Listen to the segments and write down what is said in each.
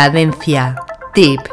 Cadencia Deep.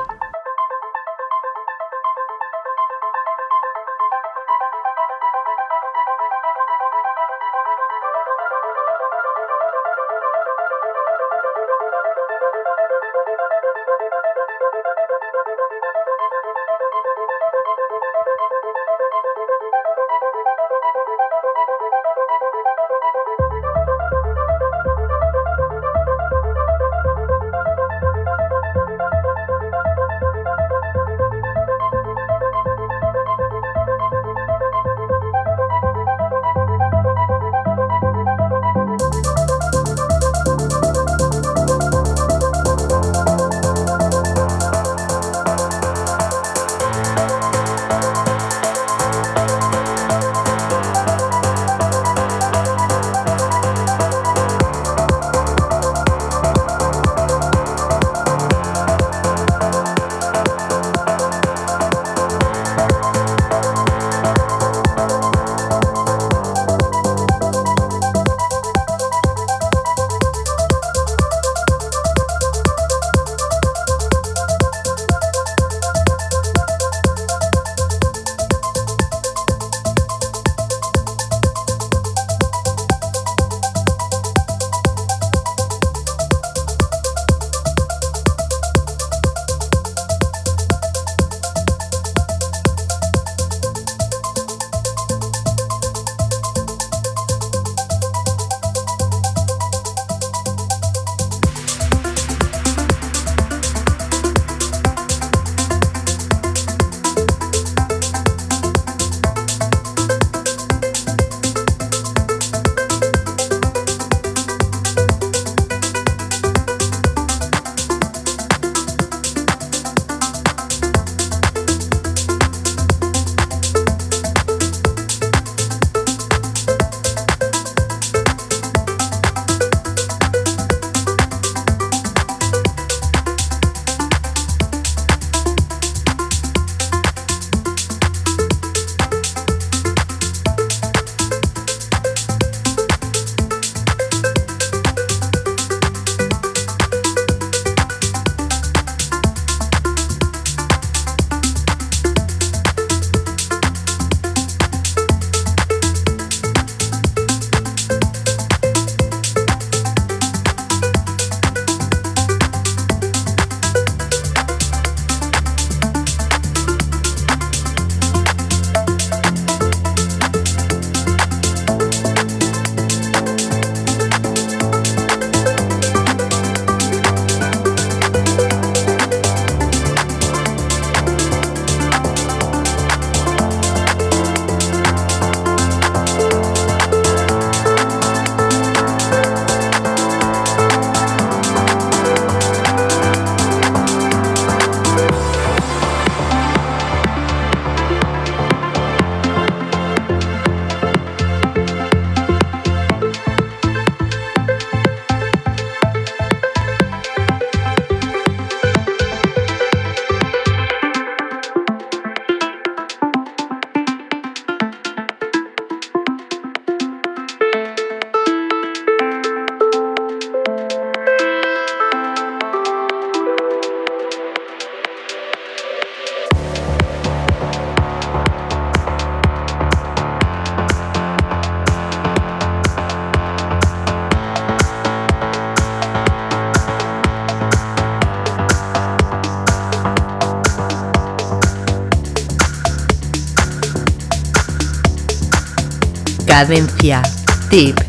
Cadencia. Tip.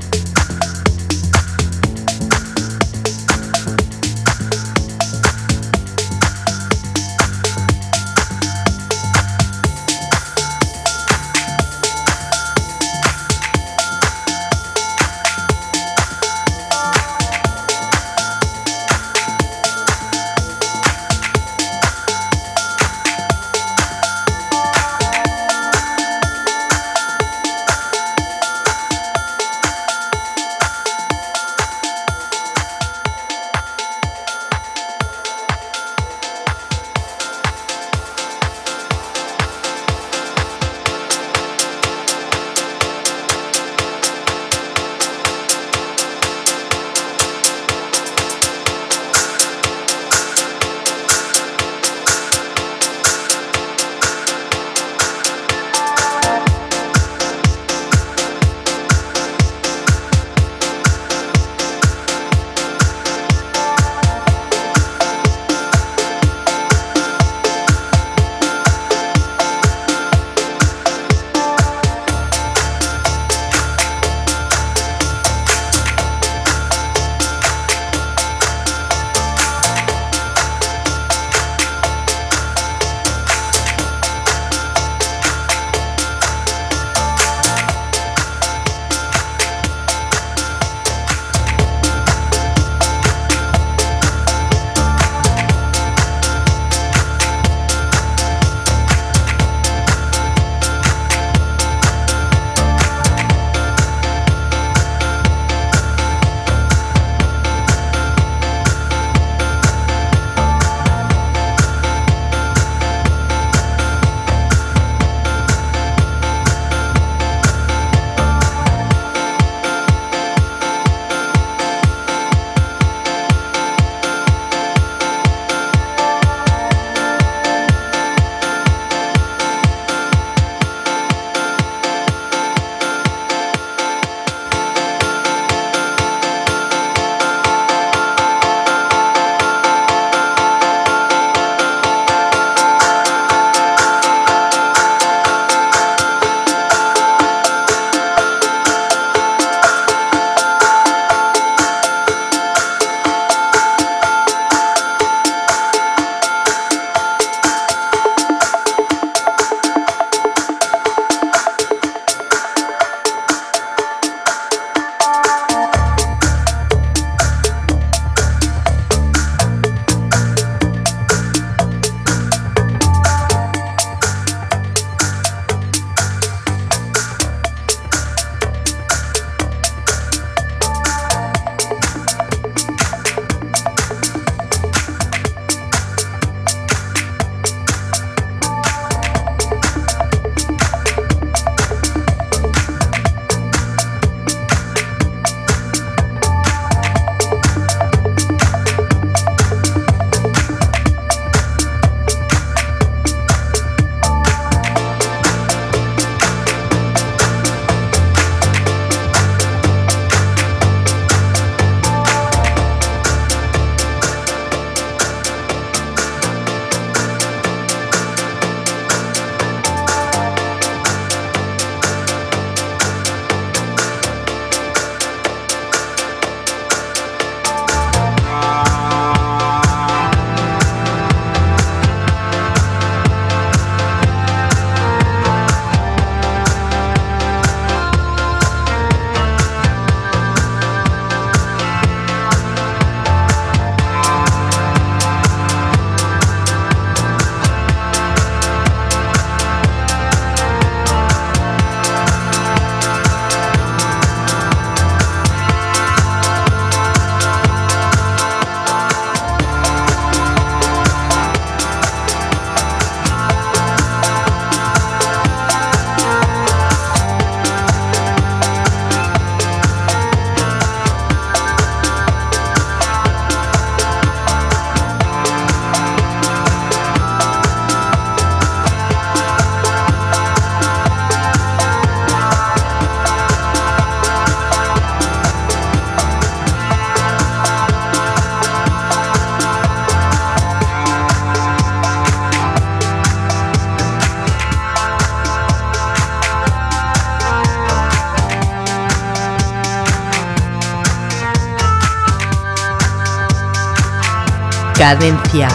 Cadencia.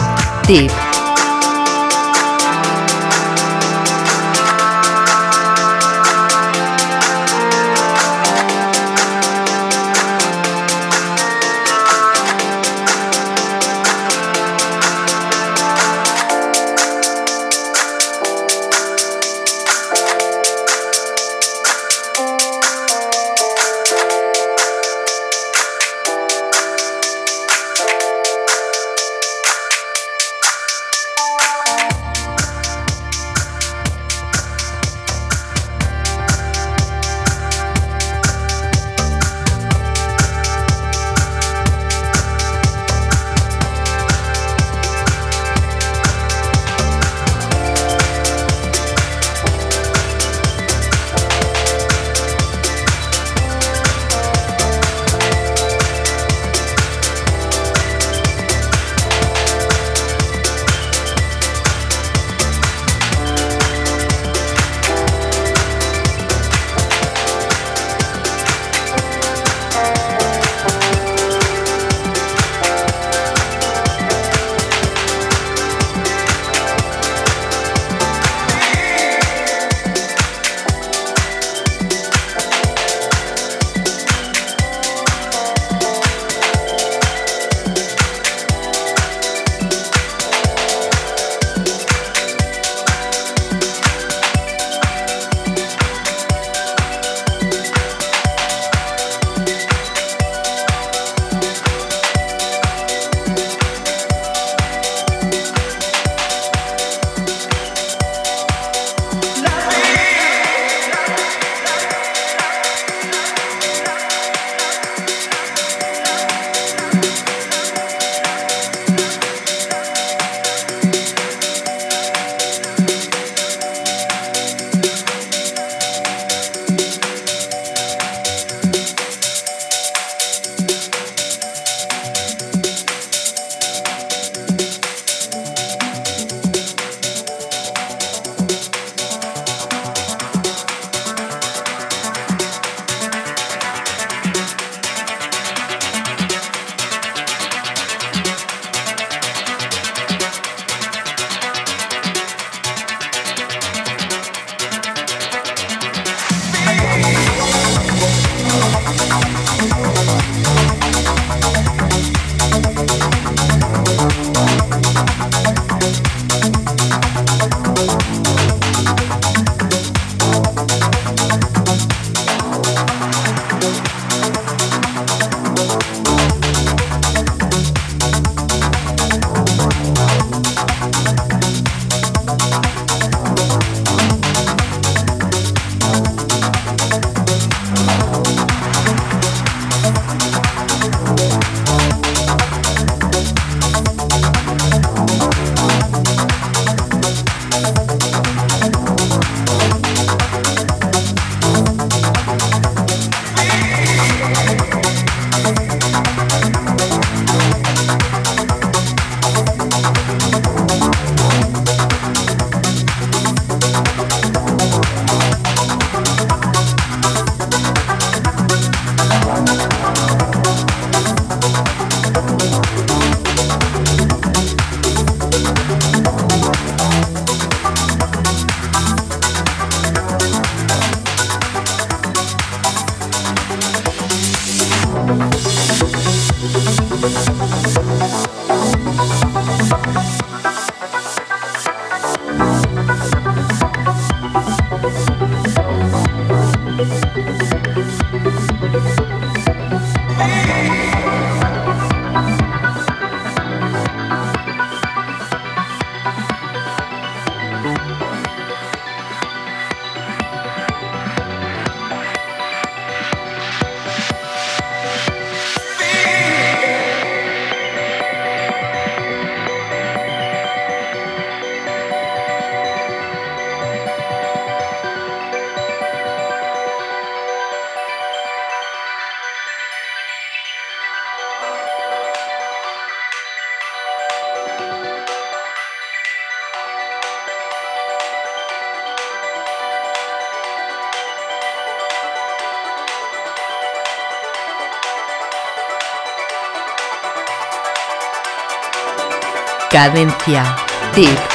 Tip. Cadencia. Tip.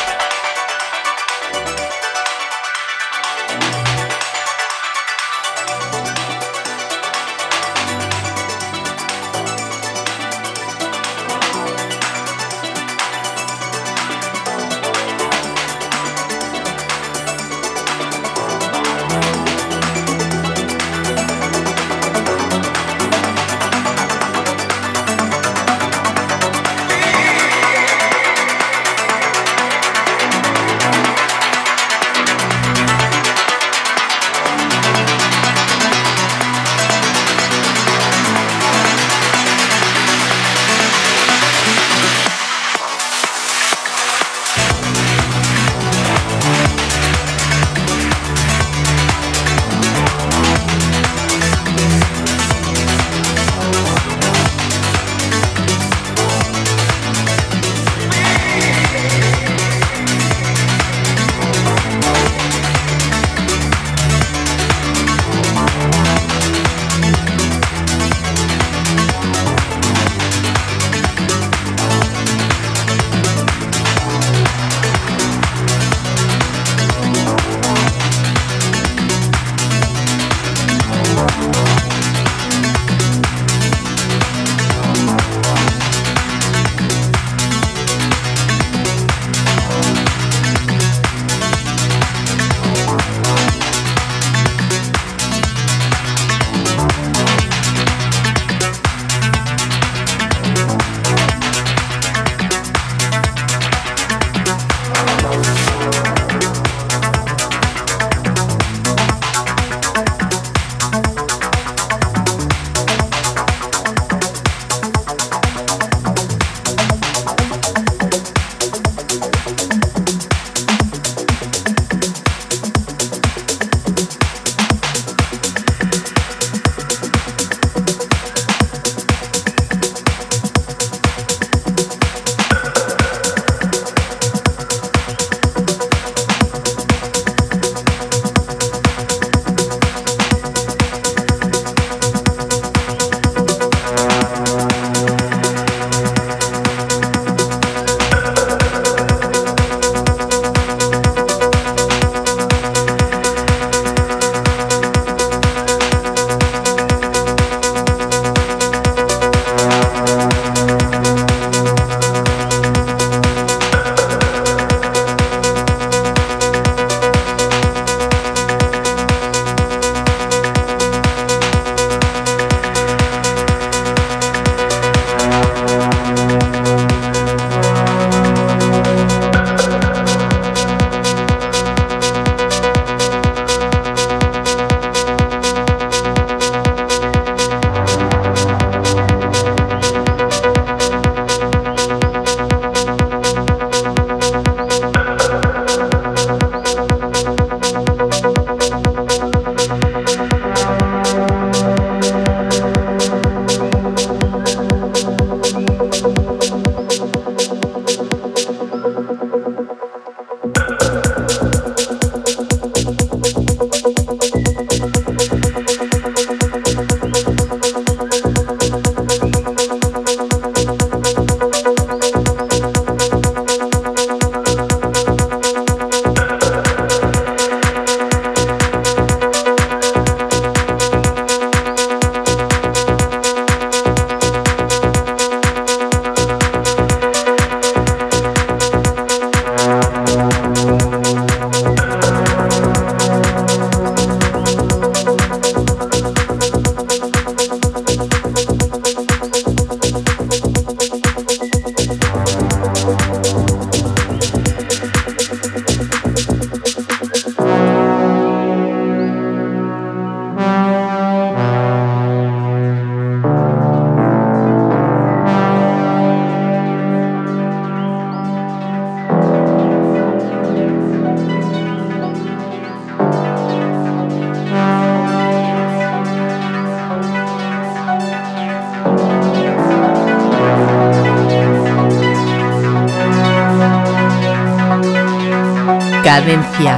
Cadencia.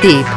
Tip.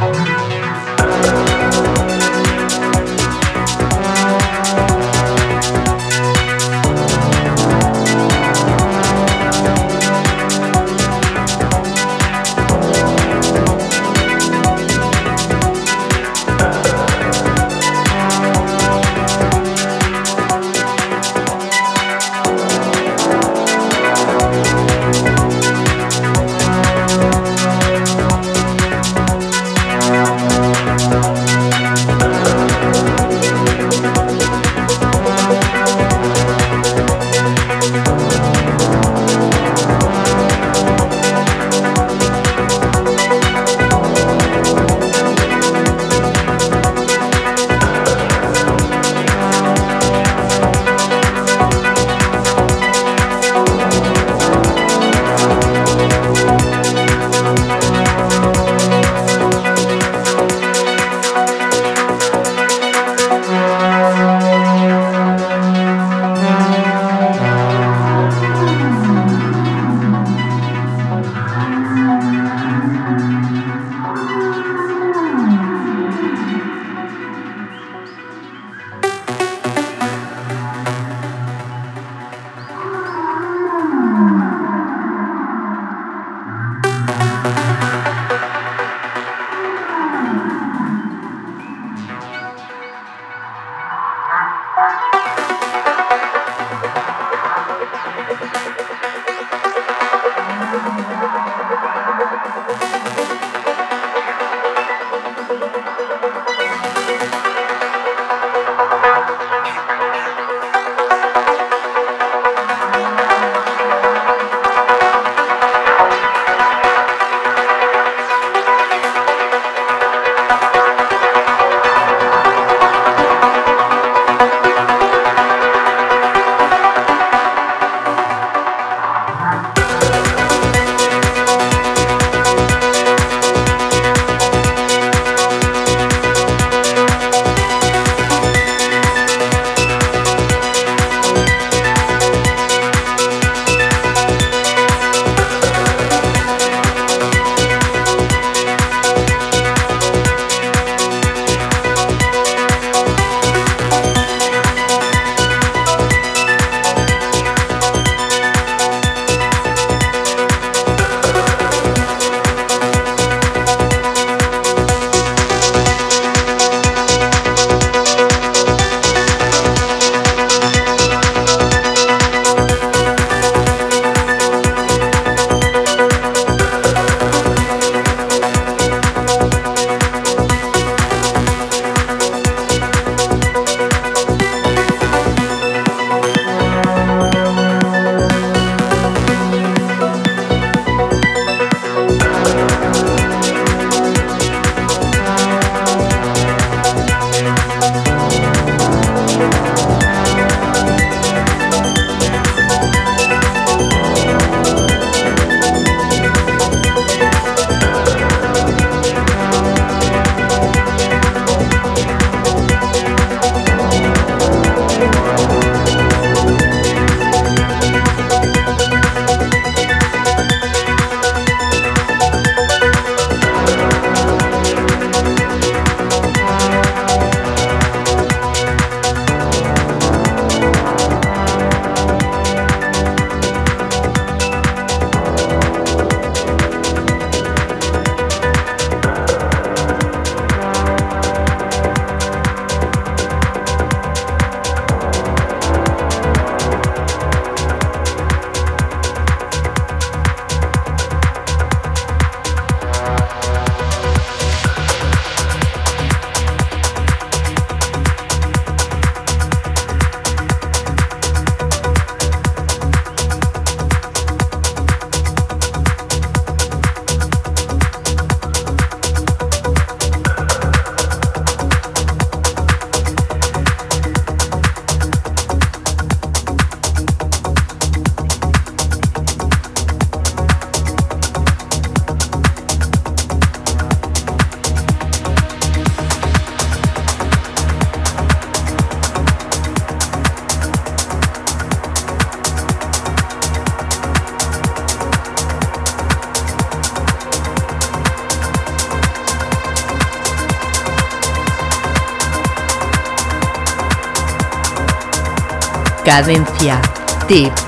Cadencia. Tip.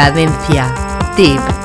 Cadencia. Tip.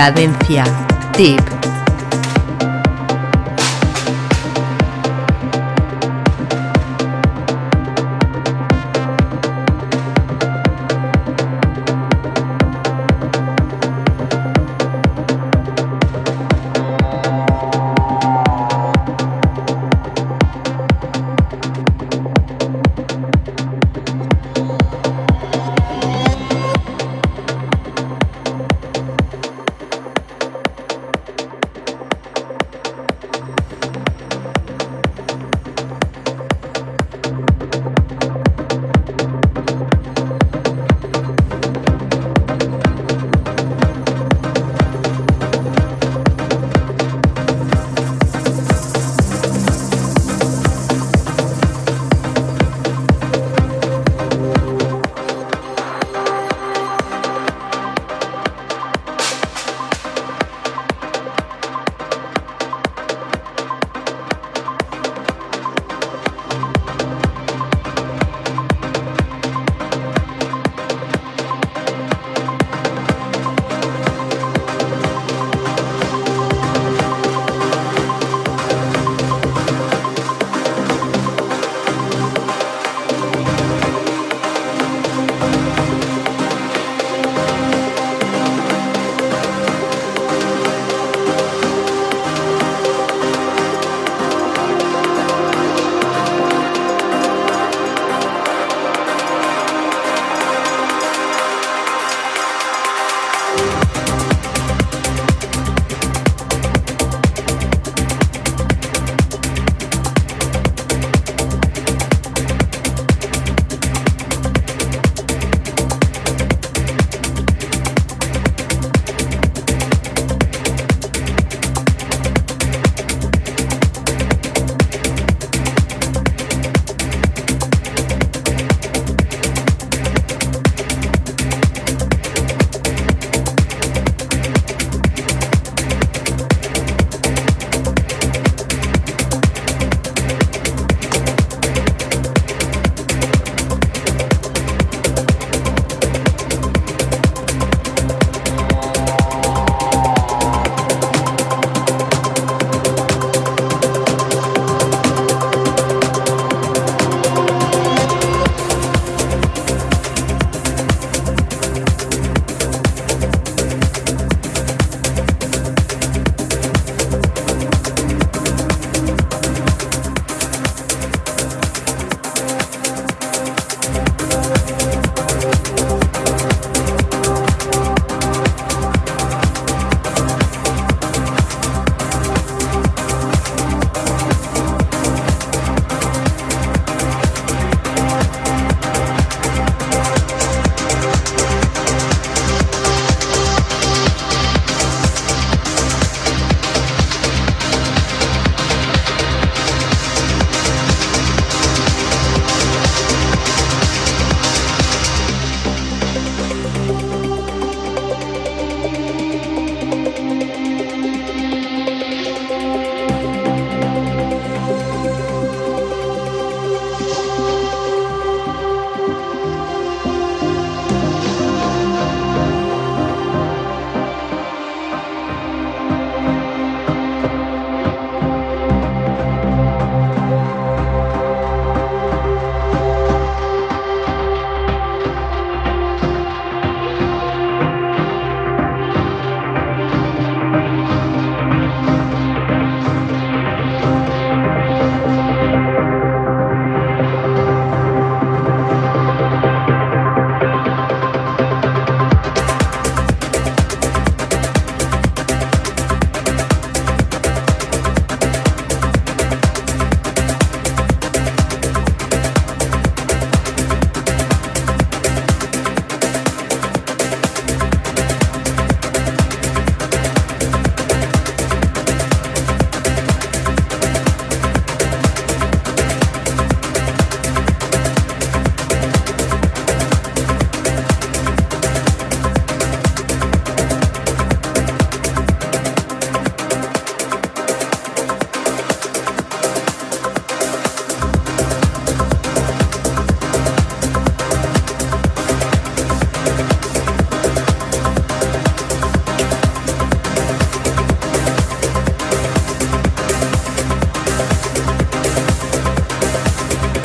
Cadencia. Tip.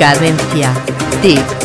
Cadencia. Tip.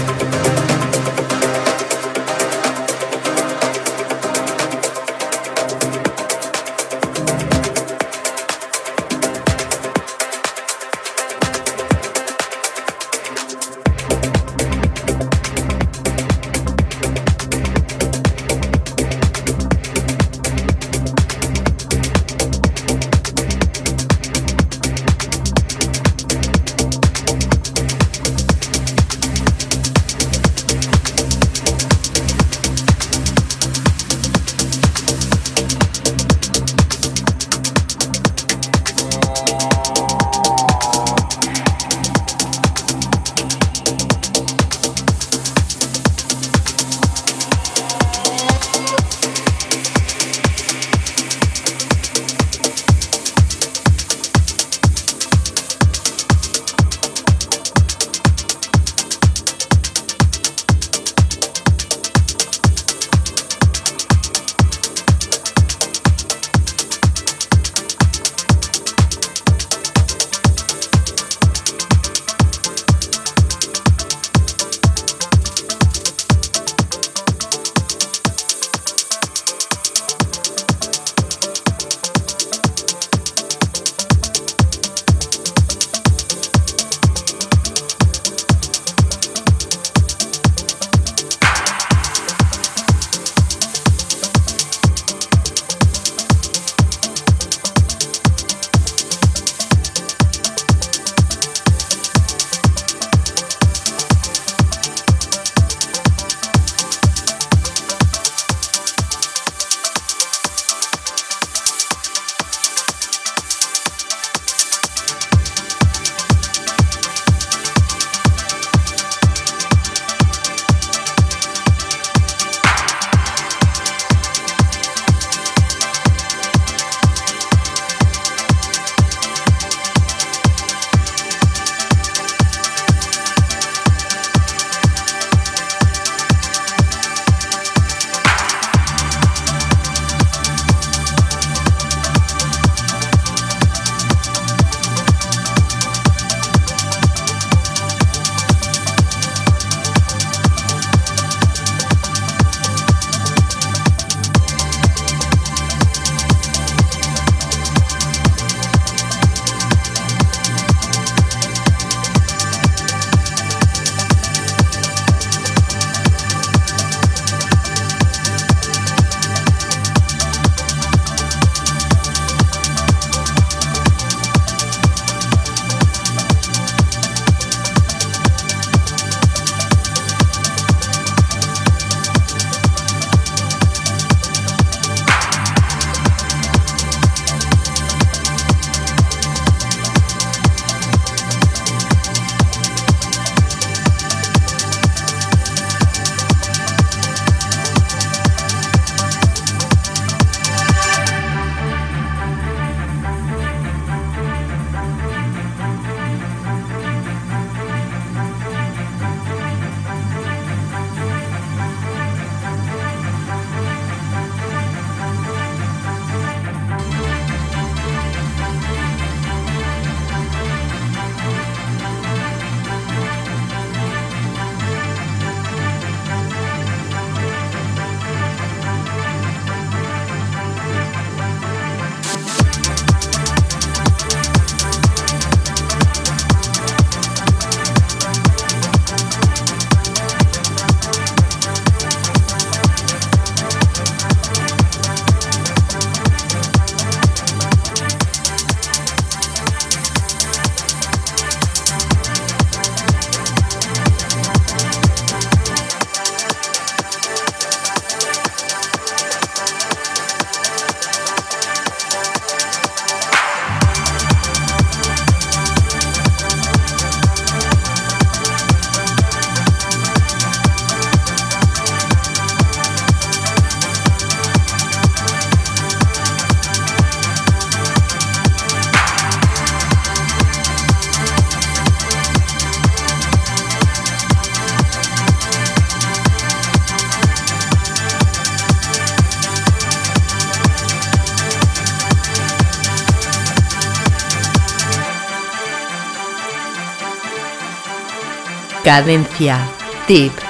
Cadencia. Tip.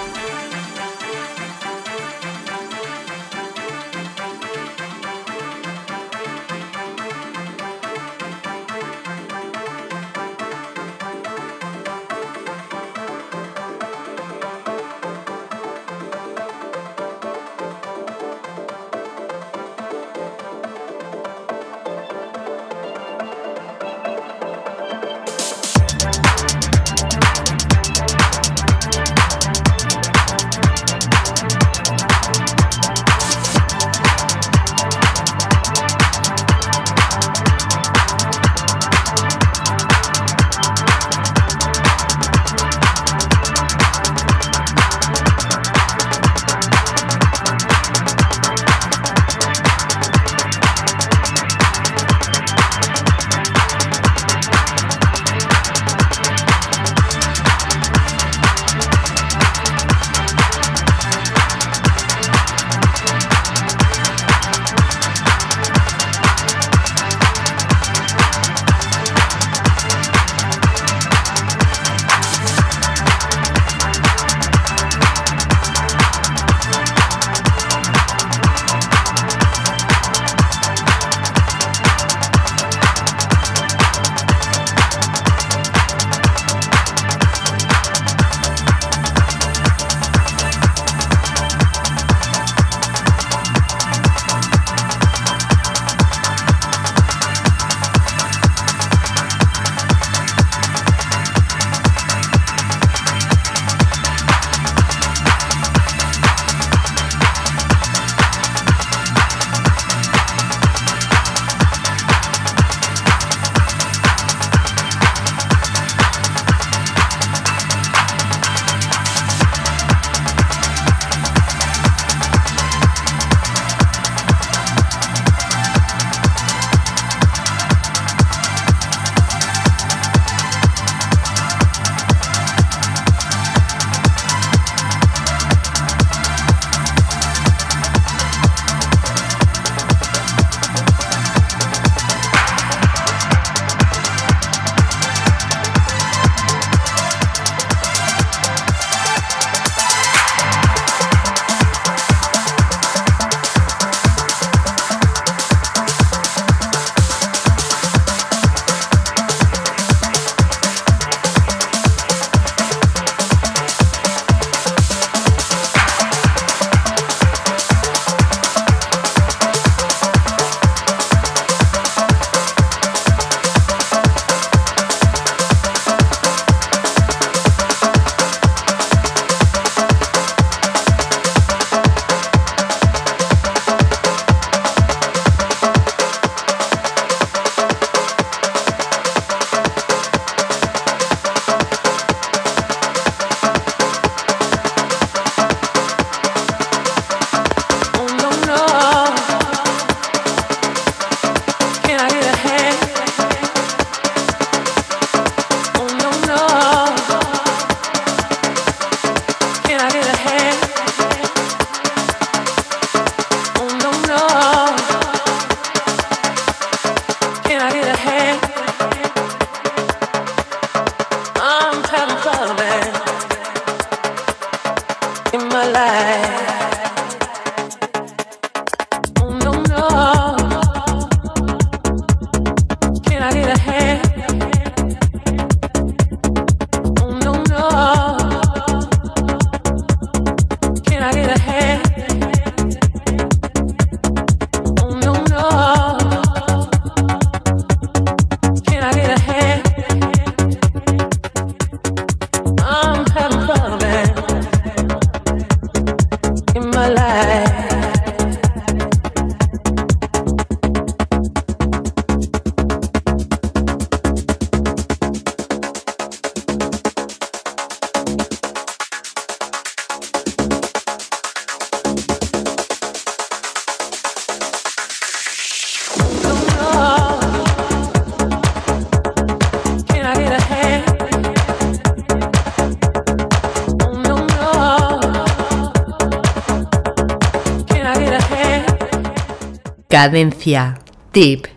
Cadencia. Tip.